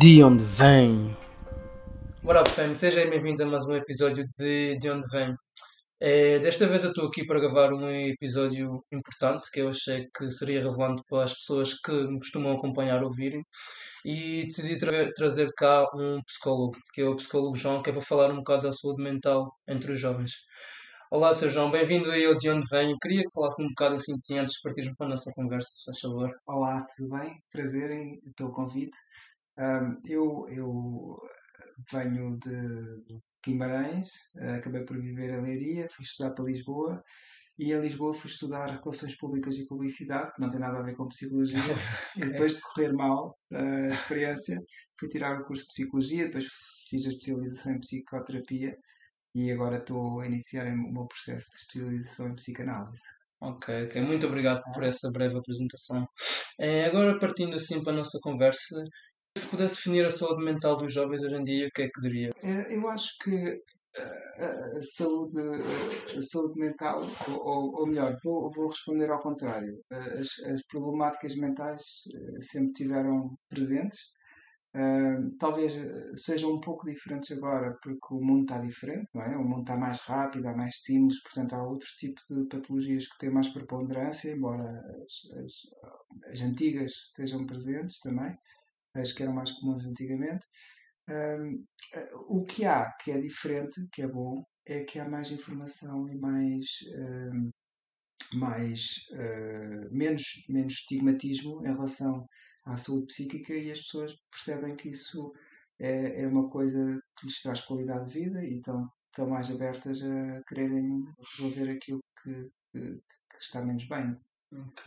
De onde vem? What up, fam? Sejam bem-vindos a mais um episódio de De Onde Vem. É, desta vez eu estou aqui para gravar um episódio importante que eu achei que seria relevante para as pessoas que me costumam acompanhar ouvirem e decidi tra- trazer cá um psicólogo, que é o psicólogo João, que é para falar um bocado da saúde mental entre os jovens. Olá, Sr. João, bem-vindo aí ao De Onde Vem. Queria que falasse um bocado assim de antes de partirmos para a nossa conversa, se faz favor. Olá, tudo bem? Prazer em- pelo convite. Ahm, eu, eu venho de Guimarães, eh, acabei por viver em Leiria, fui estudar para Lisboa e em Lisboa fui estudar Relações Públicas e Publicidade, que não tem nada a ver com Psicologia. E depois de correr mal eh, a experiência, fui tirar o curso de Psicologia, depois fiz a especialização em Psicoterapia e agora estou a iniciar o meu processo de especialização em Psicanálise. Ok, ok. Muito obrigado por essa breve apresentação. Eh, agora, partindo assim para a nossa conversa, se pudesse definir a saúde mental dos jovens hoje em dia, o que é que diria? Eh, Eu acho que eh, a saúde, eh, a saúde mental, ou, ou- melhor, vou, vou responder ao contrário. Eh, As, as problemáticas mentais sempre tiveram presentes. Talvez sejam um pouco diferentes agora, porque o mundo está diferente, não é? O mundo está mais rápido, há mais estímulos, portanto há outro tipo de patologias que têm mais preponderância, embora as, as, as antigas estejam presentes também, as que eram mais comuns antigamente. Eh, o que há que é diferente, que é bom, é que há mais informação e mais, hum, mais eh, menos, menos estigmatismo em relação à saúde psíquica e as pessoas percebem que isso é, é uma coisa que lhes traz qualidade de vida e estão, estão mais abertas a quererem resolver aquilo que, que, que está menos bem. Ok.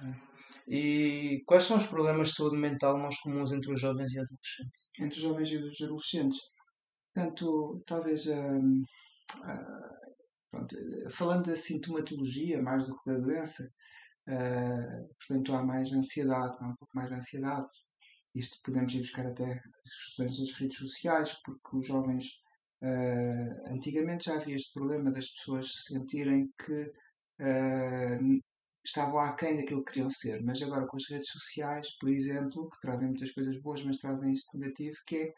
E quais são os problemas de saúde mental mais comuns entre os jovens e adolescentes? entre os jovens e os adolescentes. Portanto, talvez, hum, ah, pronto, falando da sintomatologia mais do que da doença, portanto, há mais ansiedade, há um pouco mais de ansiedade. Isto podemos ir buscar até as questões das redes sociais, porque os jovens, ah, antigamente já havia este problema das pessoas se sentirem que ah, estavam aquém daquilo que queriam ser, mas agora com as redes sociais, por exemplo, que trazem muitas coisas boas, mas trazem isto negativo, que é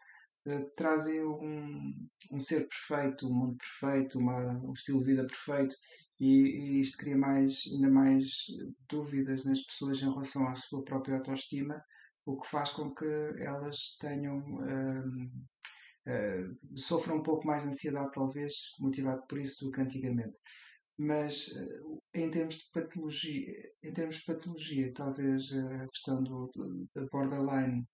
eh, trazem um, um ser perfeito, um mundo perfeito, uma, um estilo de vida perfeito, e, e isto cria mais, ainda mais dúvidas nas pessoas em relação à sua própria autoestima, o que faz com que elas tenham. hum, eh, sofram um pouco mais de ansiedade, talvez, motivado por isso do que antigamente mas eh, em termos de patologia, em termos de patologia, talvez eh, a questão do, da borderline,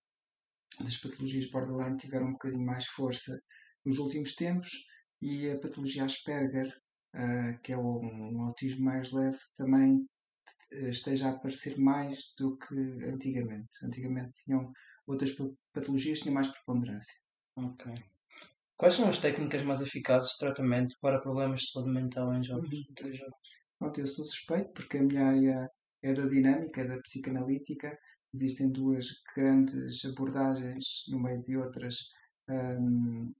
das patologias borderline tiveram um bocadinho mais força nos últimos tempos e a patologia Asperger, eh, que é um, um autismo mais leve, também eh, esteja a aparecer mais do que antigamente. Antigamente tinham outras pa- patologias que tinham mais preponderância. Ok. Quais são as técnicas mais eficazes de tratamento para problemas de saúde mental em jovens? Uhum. Pronto, eu sou suspeito porque a minha área é da dinâmica, é da psicanalítica. Existem duas grandes abordagens, no meio de outras, hum,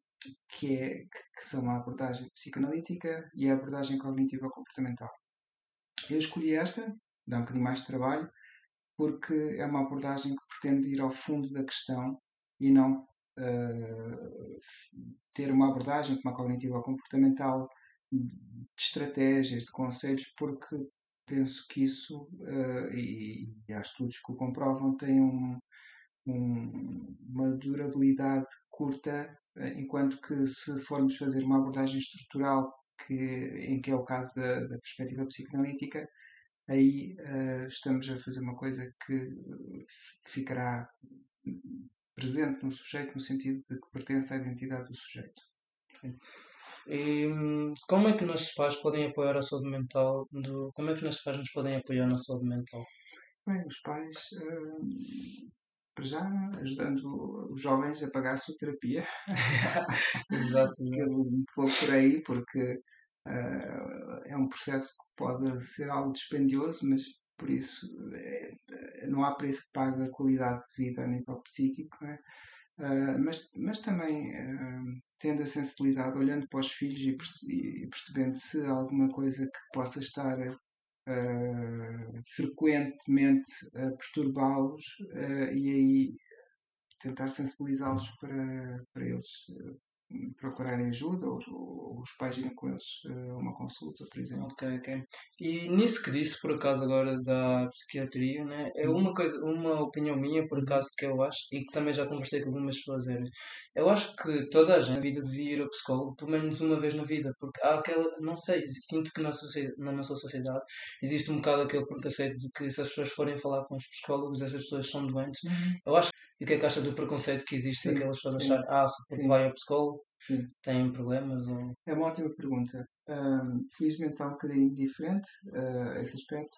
que, é, que são a abordagem psicanalítica e a abordagem cognitiva comportamental. Eu escolhi esta, dá um bocadinho mais de trabalho, porque é uma abordagem que pretende ir ao fundo da questão e não eh, ter uma abordagem como a cognitiva comportamental de estratégias, de conceitos, porque penso que isso, eh, e, e há estudos que o comprovam, tem um- um- uma durabilidade curta, eh, enquanto que se formos fazer uma abordagem estrutural, que, em que é o caso da, da perspectiva psicanalítica, aí eh, estamos a fazer uma coisa que ficará presente no sujeito, no sentido de que pertence à identidade do sujeito. E como é que nossos pais podem apoiar a saúde mental do... Como é que os nossos pais nos podem apoiar na saúde mental? Bem, os pais, eh, para já, ajudando os jovens a pagar a sua terapia, Exato, que exato. eu vou por aí, porque eh, é um processo que pode ser algo dispendioso, mas por isso eh, não há preço que pague a qualidade de vida a nível psíquico, não é? Uh, mas, mas também uh, tendo a sensibilidade, olhando para os filhos e, perce e percebendo se há alguma coisa que possa estar uh, frequentemente a perturbá-los, e aí tentar sensibilizá-los para, para eles procurarem ajuda ou, ou os pais irem com eles a uma consulta, por exemplo. Ok, ok. E nisso que disse, por acaso, agora da psiquiatria, né? é uhum. uma coisa, uma opinião minha, por acaso, que eu acho, e que também já conversei com algumas pessoas, era, eu acho que toda a gente na vida devia ir ao psicólogo pelo menos uma vez na vida, porque há aquela, não sei, sinto que na, na nossa sociedade existe um bocado aquele preconceito de que se as pessoas forem falar com os psicólogos, essas pessoas são doentes. Uhum. Eu acho e o que é que acha do preconceito que existe sim, daquelas pessoas achar, ah, se porque vai ao psicólogo, sim. têm problemas? Ou... É uma ótima pergunta. Um, felizmente está um bocadinho diferente uh, esse aspecto,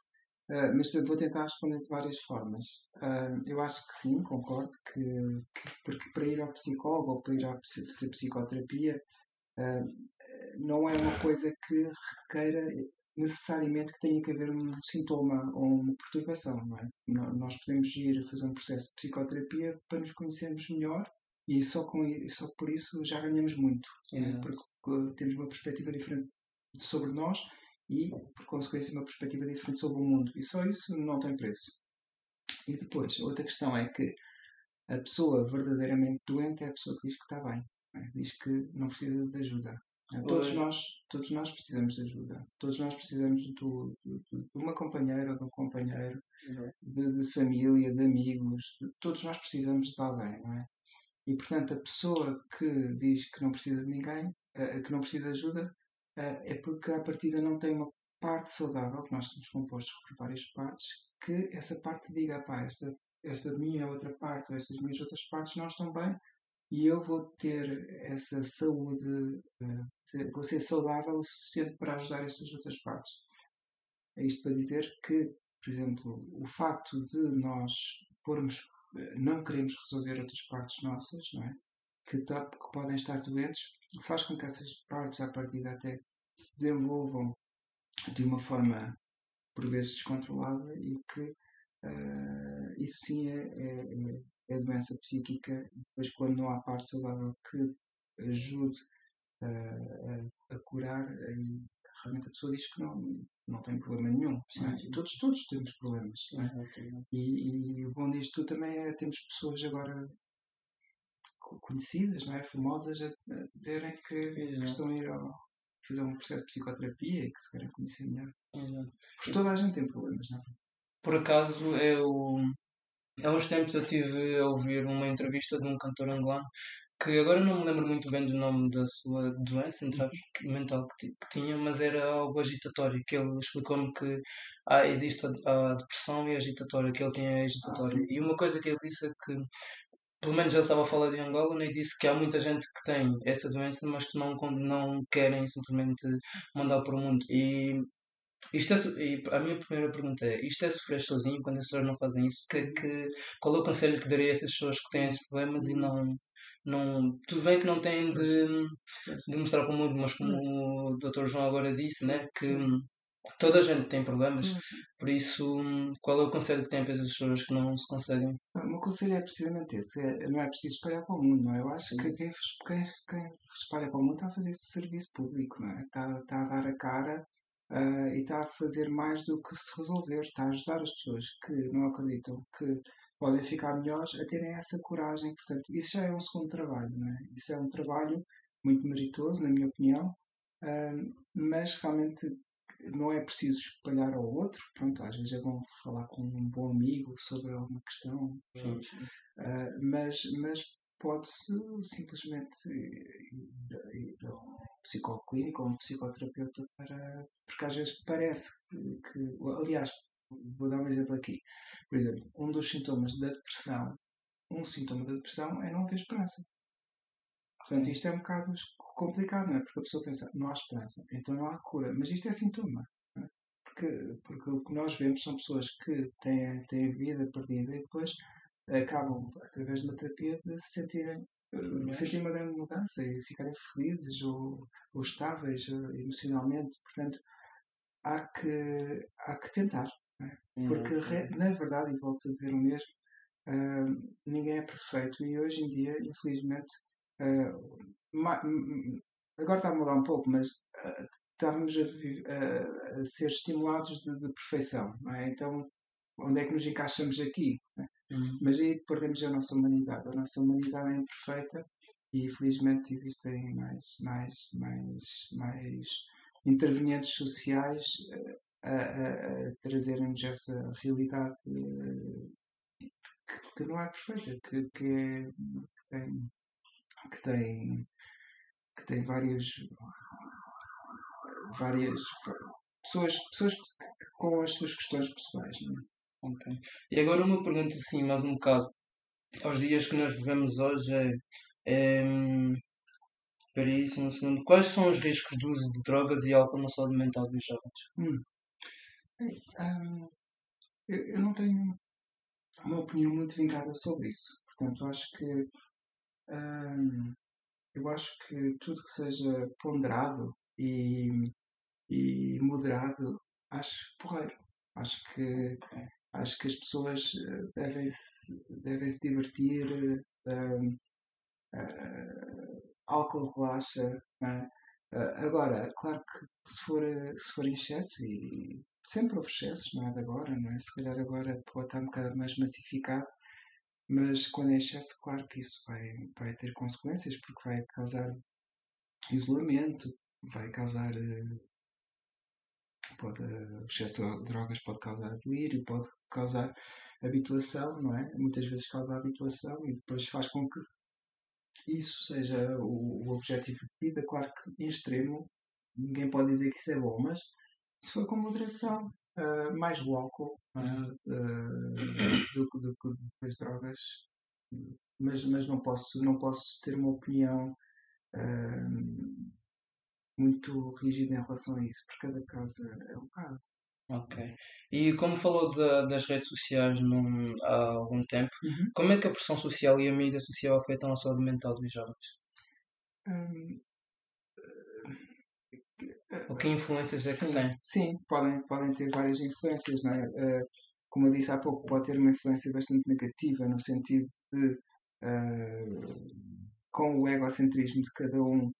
uh, mas vou tentar responder de várias formas. Uh, eu acho que sim, concordo, que, que, porque para ir ao psicólogo ou para ir a fazer psicoterapia não é uma coisa que requeira necessariamente que tenha que haver um sintoma ou uma perturbação. Não é? Nós podemos ir fazer um processo de psicoterapia para nos conhecermos melhor e só, com, só por isso já ganhamos muito. É? Porque temos uma perspectiva diferente sobre nós e, por consequência, uma perspectiva diferente sobre o mundo. E só isso não tem preço. E depois, outra questão é que a pessoa verdadeiramente doente é a pessoa que diz que está bem. É? Diz que não precisa de ajuda. Todos nós, todos nós precisamos de ajuda. Todos nós precisamos de, de, de uma companheira, de um companheiro, de, de, família, de amigos. todos nós precisamos de alguém, não é? E portanto, a pessoa que diz que não precisa de ninguém, que não precisa de ajuda, é porque a partida não tem uma parte saudável, que nós somos compostos por várias partes, que essa parte diga, pá, esta, esta minha outra parte, ou estas minhas outras partes não estão bem, e eu vou ter essa saúde, uh, vou ser saudável o suficiente para ajudar estas outras partes. É isto para dizer que, por exemplo, o facto de nós pormos, uh, não queremos resolver outras partes nossas, não é? Que, tá, que podem estar doentes, faz com que essas partes, à partida, até se desenvolvam de uma forma, por vezes, descontrolada e que uh, isso sim é, é, é doença psíquica, depois quando não há parte saudável que ajude a, a, a curar, aí realmente a pessoa diz que não, não tem problema nenhum. É? Todos, todos temos problemas. É? E, e, o bom disto também é temos pessoas agora conhecidas, não é? famosas, a, a dizerem que, que, estão a ir ao, fazer um processo de psicoterapia e que se querem conhecer melhor. Exato. Porque toda a gente tem problemas, não é? Por acaso eu Há uns tempos eu estive a ouvir uma entrevista de um cantor angolano que agora não me lembro muito bem do nome da sua doença mental que, que, tinha, mas era algo agitatório, que ele explicou-me que ah, existe a, a, depressão e a agitatória, que ele tinha agitatória. Ah. E uma coisa que ele disse é que, pelo menos ele estava a falar de Angola, né, e disse que há muita gente que tem essa doença, mas que não, não querem simplesmente mandar para o mundo. E isto é, e a minha primeira pergunta é: isto é sofrer sozinho quando as pessoas não fazem isso? Que, que, qual é o conselho que daria a essas pessoas que têm esses problemas e não. não tudo bem que não têm de, de mostrar para o mundo, mas como o Dr. João agora disse, né, que toda a gente tem problemas, por isso, qual é o conselho que tem para essas pessoas que não se conseguem? O meu conselho é precisamente esse: é, não é preciso espalhar para o mundo, não é? Eu acho que quem, quem, quem espalha para o mundo está a fazer esse serviço público, não é? Está, está a dar a cara uh, e está a fazer mais do que se resolver, está a ajudar as pessoas que não acreditam que podem ficar melhores a terem essa coragem. Portanto, isso já é um segundo trabalho, não é? Isso é um trabalho muito meritoso, na minha opinião, uh, mas realmente não é preciso espalhar ao outro. Pronto, às vezes é bom falar com um bom amigo sobre alguma questão, sim, sim. Uh, mas, mas pode-se simplesmente ir, ir a um psicólogo clínico ou um psicoterapeuta para. Porque às vezes parece que, que. Aliás, vou dar um exemplo aqui. Por exemplo, um dos sintomas da depressão, um sintoma da depressão é não haver esperança. Portanto, isto é um bocado complicado, não é? Porque a pessoa pensa, não há esperança, então não há cura. Mas isto é sintoma. É? Porque, porque o que nós vemos são pessoas que têm, têm vida perdida e depois acabam, através de uma terapia, de se sentirem, uh, sentirem uma grande mudança e ficarem felizes ou, ou estáveis uh, emocionalmente. Portanto, há que, há que tentar. É? Porque, uhum. na verdade, e volto a dizer o mesmo, uh, ninguém é perfeito e hoje em dia, infelizmente, agora está a mudar um pouco, mas estávamos a, a, ser estimulados de, de perfeição. É? Então, onde é que nos encaixamos aqui? Uhum. Mas aí perdemos a nossa humanidade. A nossa humanidade é imperfeita e infelizmente existem mais, mais, mais, mais intervenientes sociais eh, a, a, a trazerem-nos essa realidade eh, que, que não é perfeita, que, que, é, que tem, que tem que tem várias várias pessoas, pessoas com as suas questões pessoais. Não é? Ok. E agora uma pergunta assim, mais um bocado. Aos dias que nós vivemos hoje é. é Espera aí, só um segundo. Quais são os riscos do uso de drogas e álcool na saúde mental dos jovens? Hum. Hum, eu, eu não tenho uma opinião muito vincada sobre isso. Portanto, acho que hum, eu acho que tudo que seja ponderado e, e moderado, acho porreiro. Acho que acho que as pessoas eh, devem se, devem -se divertir. Uh, uh, álcool relaxa. Uh, agora, claro que se for, se for em excesso, e sempre houve excessos, não é de agora, não é? Se calhar agora pode estar um bocado mais massificado, mas quando é excesso, claro que isso vai, vai ter consequências, porque vai causar isolamento, vai causar. Pode, o excesso de drogas pode causar delírio, pode causar habituação, não é? Muitas vezes causa habituação e depois faz com que isso seja o, o objetivo de vida. Claro que em extremo ninguém pode dizer que isso é bom, mas se for com moderação, uh, mais o álcool uh, uh, do, do, do que as drogas, mas, mas não, posso, não posso ter uma opinião muito rígida em relação a isso, porque cada caso é um caso. Ok. E como falou das redes sociais num, há algum tempo, uhum. como é que a pressão social e a mídia social afetam a saúde mental dos jovens? Um, Ou que influências é sim, que tem? Sim, podem, podem ter várias influências, não é? Uh, como eu disse há pouco, pode ter uma influência bastante negativa, no sentido de, uh, com o egocentrismo de cada um,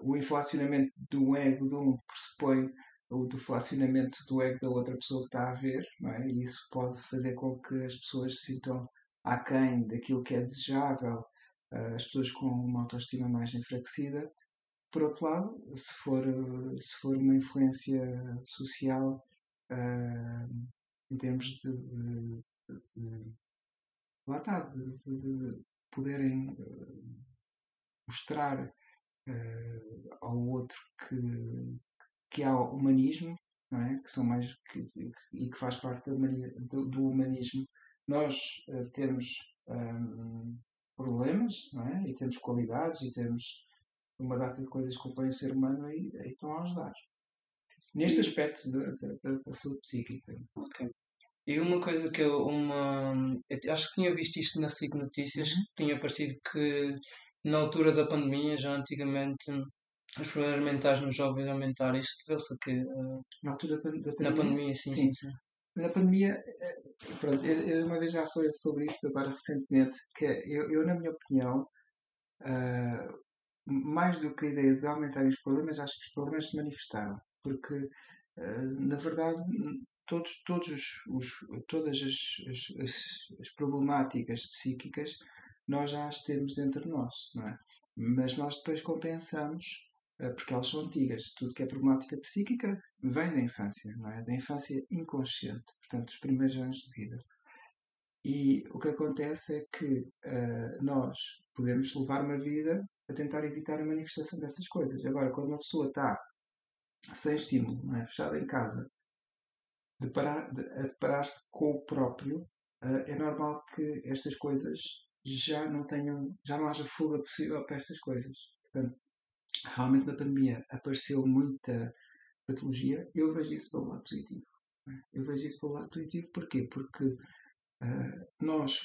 o inflacionamento do ego de um pressupõe o deflacionamento do ego da outra pessoa que está a ver, é? e isso pode fazer com que as pessoas se sintam aquém daquilo que é desejável, eh, as pessoas com uma autoestima mais enfraquecida. Por outro lado, se for, se for uma influência social uh, em termos de, de, de, lá está, de poderem mostrar uh, ao outro que, que há humanismo, é? que são mais que, e que faz parte do, do humanismo, nós uh, temos um, problemas é? e temos qualidades e temos uma data de coisas que acompanham o ser humano e, e estão a ajudar. Neste aspecto da saúde psíquica. Okay. E uma coisa que eu, uma, eu acho que tinha visto isto na SIG Notícias, uhum. tinha parecido que na altura da pandemia, já antigamente, os problemas mentais nos jovens aumentaram. Isto deveu-se a quê? Na altura da pandemia? Na pandemia, sim, sim. sim, sim. Na pandemia, eh, pronto, eu, uma vez já falei sobre isto agora recentemente, que é, eu, eu na minha opinião, uh, mais do que a ideia de aumentar os problemas, acho que os problemas se manifestaram. Porque, uh, na verdade, todos, todos os, os todas as, as, as, problemáticas psíquicas nós já as temos entre nós, não é? Mas nós depois compensamos, eh, porque elas são antigas. Tudo que é problemática psíquica vem da infância, não é? Da infância inconsciente, portanto, dos primeiros anos de vida. E o que acontece é que uh, nós podemos levar uma vida a tentar evitar a manifestação dessas coisas. Agora, quando uma pessoa está sem estímulo, é? fechada em casa, deparar, de, a deparar-se com o próprio, uh, é normal que estas coisas já não tenham, já não haja fuga possível para estas coisas. Portanto, realmente na pandemia apareceu muita patologia. Eu vejo isso pelo lado positivo. É? Eu vejo isso pelo lado positivo porquê? Porque uh, nós,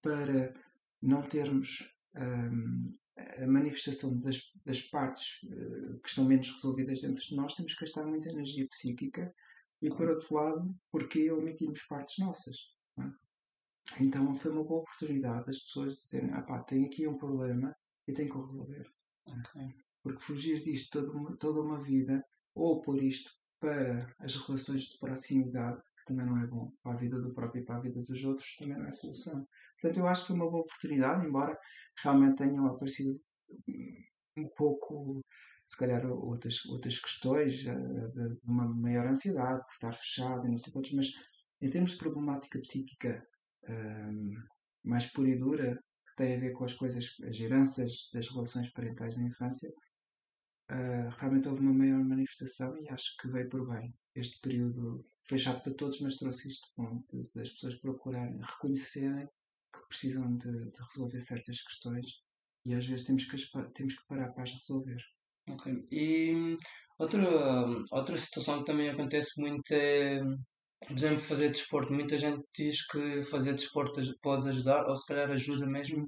para não termos um, a manifestação das, das partes uh, que estão menos resolvidas dentro de nós, temos que gastar muita energia psíquica e, por outro lado, porque omitimos partes nossas. É? Então foi uma boa oportunidade das pessoas dizerem: ah pá, tenho aqui um problema e tenho que o resolver. Okay. Porque fugir disto toda uma, toda uma vida, ou pôr isto para as relações de proximidade, também não é bom. Para a vida do próprio e para a vida dos outros também não é solução. Portanto, eu acho que foi uma boa oportunidade, embora realmente tenham aparecido um pouco, se calhar, outras, outras questões uh, de, uma maior ansiedade, por estar fechado e não sei quantos, mas em termos de problemática psíquica um, mais pura e dura, que tem a ver com as coisas, as heranças das relações parentais na infância, uh, realmente houve uma maior manifestação e acho que veio por bem. Este período fechado para todos, mas trouxe isto bom, das pessoas procurarem, reconhecerem que precisam de, de, resolver certas questões e às vezes temos que, temos que parar para as resolver. Ok. E outra, outra situação que também acontece muito é por exemplo, fazer desporto. Muita gente diz que fazer desporto pode ajudar, ou se calhar ajuda mesmo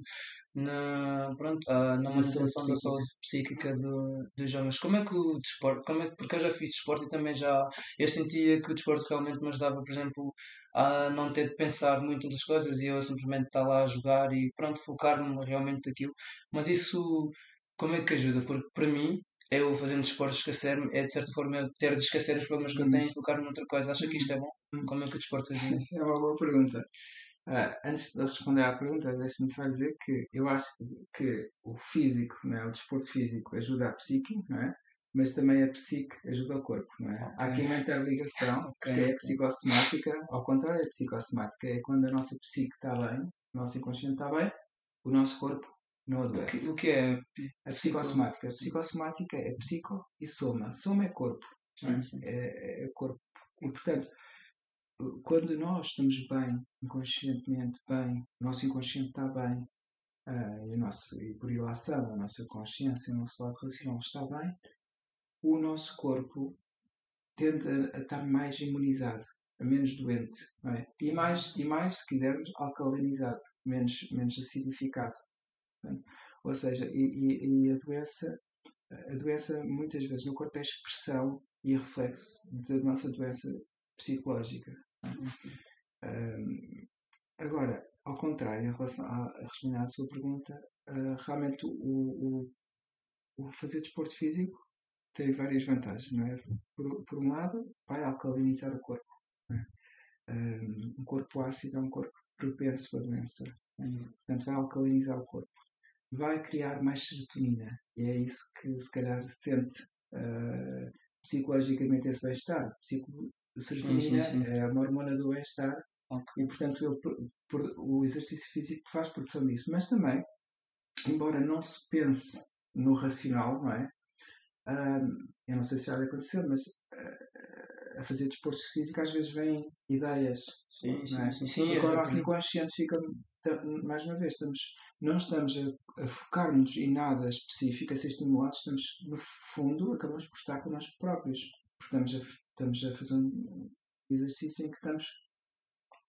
na, pronto, na manutenção da saúde psíquica do, dos jovens. Como é que o desporto, como é, porque eu já fiz desporto e também já eu sentia que o desporto realmente me ajudava, por exemplo, a não ter de pensar muito das coisas e eu simplesmente estar lá a jogar e pronto, focar-me realmente naquilo. Mas isso, como é que ajuda? Porque para mim, eu fazendo desporto esquecer-me é de certa forma ter de esquecer os problemas que eu tenho e focar noutra coisa. Acha que isto é bom? Como é que o desporto ajuda? É uma boa pergunta. Uh, antes de responder à pergunta, deixe-me só dizer que eu acho que o físico, não é? o desporto físico ajuda a psique, é? mas também a psique ajuda o corpo. É? Okay. Há aqui uma interligação, okay. que é a psicossomática, ao contrário, a psicossomática é quando a nossa psique está bem, o nosso inconsciente está bem, o nosso corpo não adoece. O que, o que é a psicossomática? A psicossomática é psico e soma. Soma é corpo. Sim, sim. É, é corpo. E, portanto, quando nós estamos bem, inconscientemente bem, o nosso inconsciente está bem, uh, e, a nossa, e por ilação, a nossa consciência, o nosso lado racional está bem, o nosso corpo tende a, a estar mais imunizado, a menos doente, é? e, mais, e mais, se quisermos, alcalinizado, menos, menos acidificado. Ou seja, e, e, e, a doença, a doença muitas vezes no corpo é expressão e reflexo da nossa doença psicológica. Um, agora, ao contrário, em relação a, a responder à sua pergunta, uh, realmente o, o, o, fazer desporto físico tem várias vantagens, não é? Por, por um lado, vai alcalinizar o corpo. É? Um, corpo ácido é um corpo propenso à doença. Portanto, vai alcalinizar o corpo vai criar mais serotonina. E é isso que se calhar sente uh, psicologicamente esse bem-estar. Psico serotonina sim, sim, sim. é uma hormona do bem-estar okay. e, portanto, ele, por, o exercício físico faz produção disso. Mas também, embora não se pense no racional, não é? Uh, eu não sei se já aconteceu, mas uh, a fazer desporto físico às vezes vêm ideias. Sim, é? sim, sim, sim. E agora, assim, inconsciente fica mais uma vez, estamos, não estamos a, a focar-nos em nada específico, a ser estimulados, estamos, no fundo, acabamos por estar com nós próprios. Porque estamos a, estamos a fazer um exercício em que estamos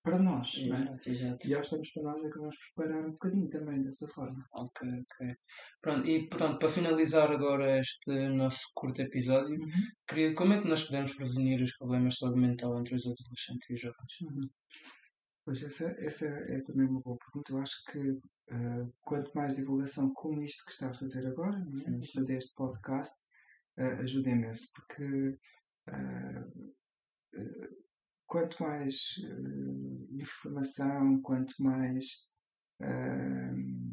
para nós. Exato, é? exato. E ao estamos para nós, acabamos por parar um bocadinho também dessa forma. Ok, ok. Pronto, e pronto, para finalizar agora este nosso curto episódio, uhum. queria, como é que nós podemos prevenir os problemas de saúde mental entre os adolescentes e jovens? Uhum. Pois essa, essa é também uma boa pergunta. Eu acho que uh, quanto mais divulgação como isto que está a fazer agora, né? fazer este podcast, uh, ajuda imenso, porque uh, quanto mais informação, quanto mais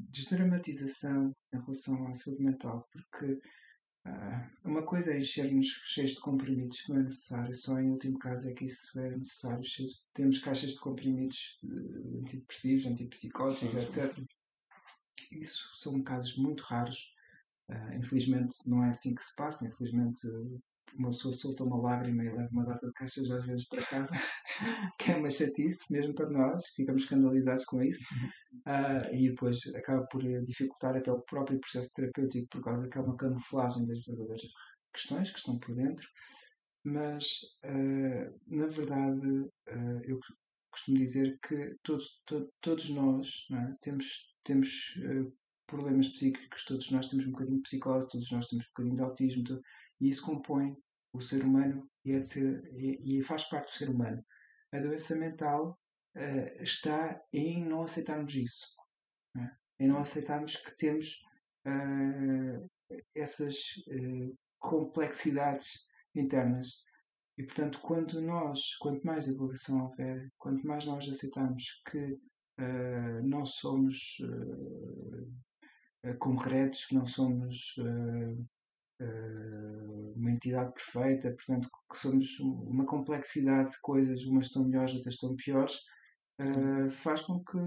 desdramatização em relação à saúde mental, porque Uh, uma coisa é encher-nos cheios de comprimidos que não é necessário, só em último caso é que isso é necessário. Temos caixas de comprimidos de antidepressivos, antipsicóticos, etc. Isso são casos muito raros. Uh, infelizmente não é assim que se passa. Infelizmente uma pessoa solta uma lágrima e leva uma data de caixas às vezes para casa, que é uma chatice mesmo para nós, ficamos escandalizados com isso, uh, e depois acaba por dificultar até o próprio processo terapêutico por causa que é uma camuflagem das verdadeiras questões que estão por dentro. Mas, uh, na verdade, uh, eu costumo dizer que todos, to, todos nós é? temos, temos problemas psíquicos, todos nós temos um bocadinho de psicose, todos nós temos um bocadinho de autismo, e isso compõe o ser humano e, é ser, e, e, faz parte do ser humano. A doença mental uh, está em não aceitarmos isso, né? em não aceitarmos que temos uh, essas uh, complexidades internas. E portanto, quando nós, quanto mais divulgação houver, quanto mais nós aceitamos que não somos concretos, que não somos uma entidade perfeita, portanto, que somos uma complexidade de coisas, umas estão melhores, outras estão piores, uh, faz com que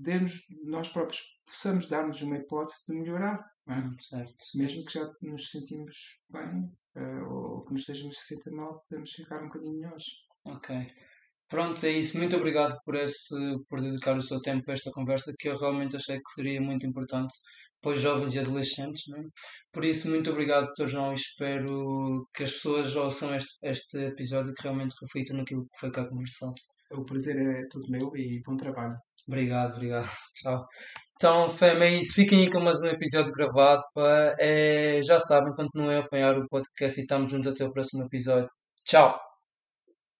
demos, nós próprios possamos dar-nos uma hipótese de melhorar. É? Mesmo que já nos sentimos bem uh, ou que nos estejamos a sentir mal, podemos ficar um bocadinho melhores. Ok. Pronto, é isso. Muito obrigado por, esse, por dedicar o seu tempo a esta conversa, que eu realmente achei que seria muito importante para os jovens e adolescentes. Né? Por isso, muito obrigado, Dr. João, e espero que as pessoas ouçam este, este episódio que realmente reflitam naquilo que foi cá conversado. O prazer é todo meu e bom trabalho. Obrigado, obrigado. Tchau. Então, fama, é isso. Fiquem aí com mais um episódio gravado. Pá. É, já sabem, continuem a apanhar o podcast e estamos juntos até o próximo episódio. Tchau.